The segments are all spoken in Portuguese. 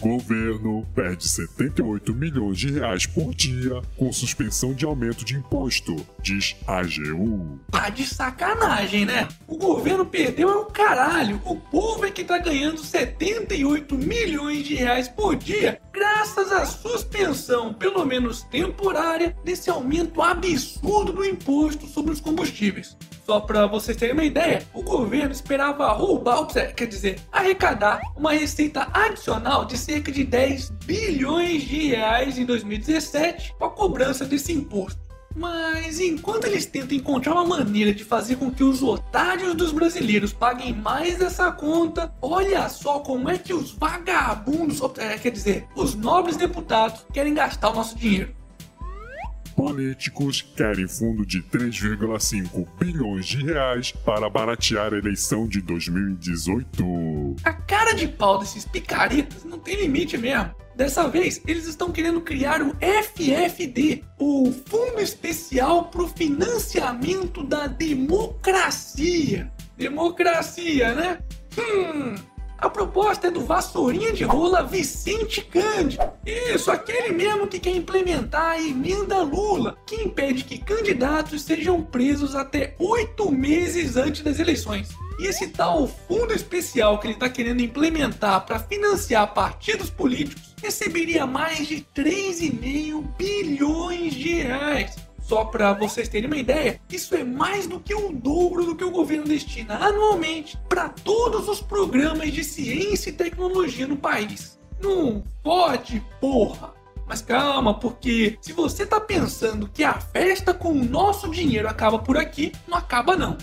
governo perde 78 milhões de reais por dia com suspensão de aumento de imposto, diz AGU. Tá de sacanagem, né? O governo perdeu é o caralho. O povo é que tá ganhando 78 milhões de reais por dia graças à suspensão, pelo menos temporária, desse aumento absurdo do imposto sobre os combustíveis. Só para vocês terem uma ideia, o governo esperava roubar, quer dizer, arrecadar uma receita adicional de cerca de 10 bilhões de reais em 2017 com a cobrança desse imposto. Mas enquanto eles tentam encontrar uma maneira de fazer com que os otários dos brasileiros paguem mais essa conta, olha só como é que os vagabundos, é, quer dizer, os nobres deputados, querem gastar o nosso dinheiro. Políticos querem fundo de 3,5 bilhões de reais para baratear a eleição de 2018. A cara de pau desses picaretas não tem limite mesmo. Dessa vez, eles estão querendo criar o FFD, o Fundo Especial para o Financiamento da Democracia. Democracia, né? Hum, a proposta é do vassourinha de rola Vicente Cândido. Isso, aquele mesmo que quer implementar a emenda Lula, que impede que candidatos sejam presos até oito meses antes das eleições. E esse tal fundo especial que ele está querendo implementar para financiar partidos políticos receberia mais de 3,5 bilhões de reais. Só para vocês terem uma ideia, isso é mais do que o dobro do que o governo destina anualmente para todos os programas de ciência e tecnologia no país. Não pode, porra! Mas calma, porque se você tá pensando que a festa com o nosso dinheiro acaba por aqui, não acaba não.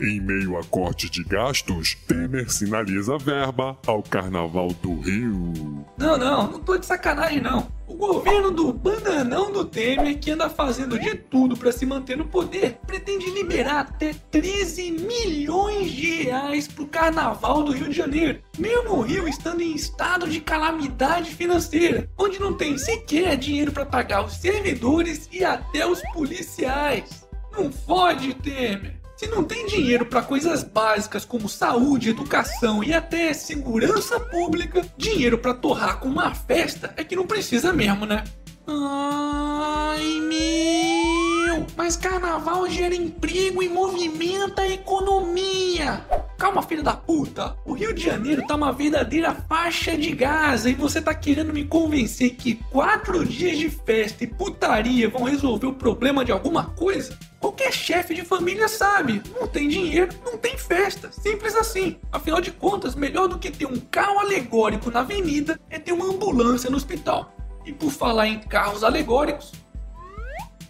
Em meio a corte de gastos, Temer sinaliza verba ao Carnaval do Rio. Não, não, não tô de sacanagem não. O governo do bananão do Temer, que anda fazendo de tudo para se manter no poder, pretende liberar até 13 milhões de reais pro Carnaval do Rio de Janeiro. Mesmo o Rio estando em estado de calamidade financeira, onde não tem sequer dinheiro para pagar os servidores e até os policiais. Não fode, Temer. Se não tem dinheiro para coisas básicas como saúde, educação e até segurança pública, dinheiro para torrar com uma festa é que não precisa mesmo, né? Ai meu! Mas carnaval gera emprego e movimenta a economia! Calma, filho da puta! O Rio de Janeiro tá uma verdadeira faixa de Gaza e você tá querendo me convencer que quatro dias de festa e putaria vão resolver o problema de alguma coisa? Qualquer chefe de família sabe, não tem dinheiro, não tem festa. Simples assim. Afinal de contas, melhor do que ter um carro alegórico na avenida é ter uma ambulância no hospital. E por falar em carros alegóricos,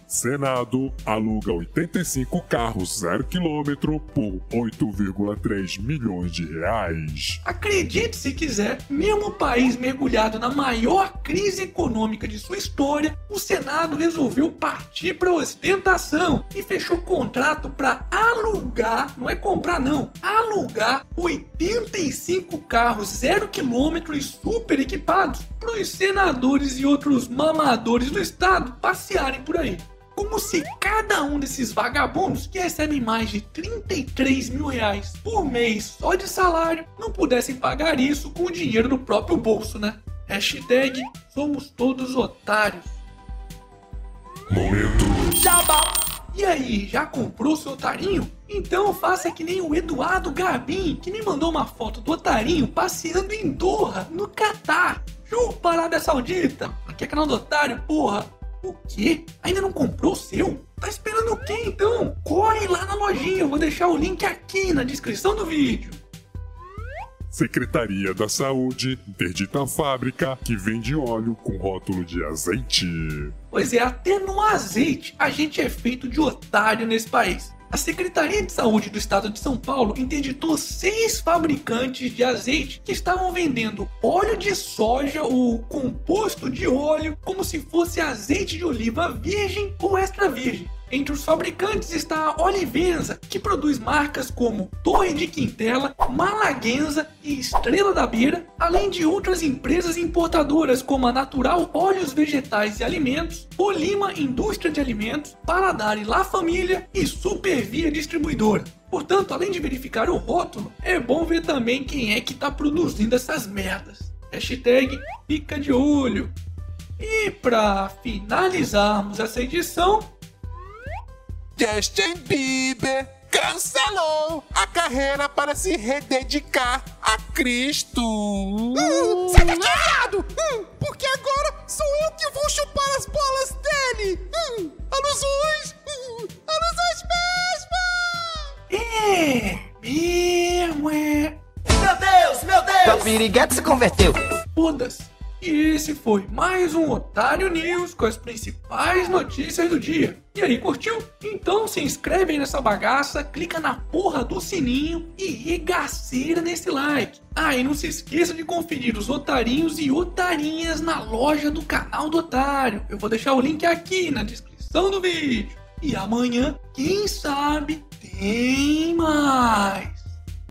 Senado aluga 85 carros 0 km por 8,3 milhões de reais. Acredite se quiser, mesmo o país mergulhado na maior crise econômica de sua história, o Senado resolveu partir para ostentação e fechou contrato para alugar, não é comprar não, alugar 85 carros 0 km e super equipados para os senadores e outros mamadores do estado passearem por aí. Como se cada um desses vagabundos que recebem mais de 33 mil reais por mês só de salário não pudessem pagar isso com o dinheiro do próprio bolso, né? Hashtag somos todos otários. Momento. Jabá! E aí, já comprou seu otarinho? Então faça que nem o Eduardo Garbin, que me mandou uma foto do otarinho passeando em Doha, no Catar. Chupa Arábia Saudita! Aqui é canal do otário, porra! O quê? Ainda não comprou o seu? Tá esperando o quê então? Corre lá na lojinha, eu vou deixar o link aqui na descrição do vídeo. Secretaria da Saúde interdita a fábrica que vende óleo com rótulo de azeite. Pois é, até no azeite a gente é feito de otário nesse país. A Secretaria de Saúde do Estado de São Paulo interditou seis fabricantes de azeite que estavam vendendo óleo de soja ou composto de óleo como se fosse azeite de oliva virgem ou extra virgem. Entre os fabricantes está a Olivenza, que produz marcas como Torre de Quintela, Malaguenza e Estrela da Beira, além de outras empresas importadoras como a Natural Óleos Vegetais e Alimentos, Olima Indústria de Alimentos, Paladar e La Família e Supervia Distribuidora. Portanto, além de verificar o rótulo, é bom ver também quem é que está produzindo essas merdas. Hashtag fica de olho. E para finalizarmos essa edição, Justin Bieber cancelou a carreira para se rededicar a Cristo. Uh, sai daqui, viado! Hum, porque agora sou eu que vou chupar as bolas dele! Hum, alusões! Hum, alusões mesmo! é. Meu Deus, meu Deus! O piriguete se converteu. Foda-se. E esse foi mais um Otário News com as principais notícias do dia. E aí, curtiu? Então se inscreve aí nessa bagaça, clica na porra do sininho e regaceira nesse like. Ah, e não se esqueça de conferir os otarinhos e otarinhas na loja do canal do Otário. Eu vou deixar o link aqui na descrição do vídeo. E amanhã, quem sabe, tem mais.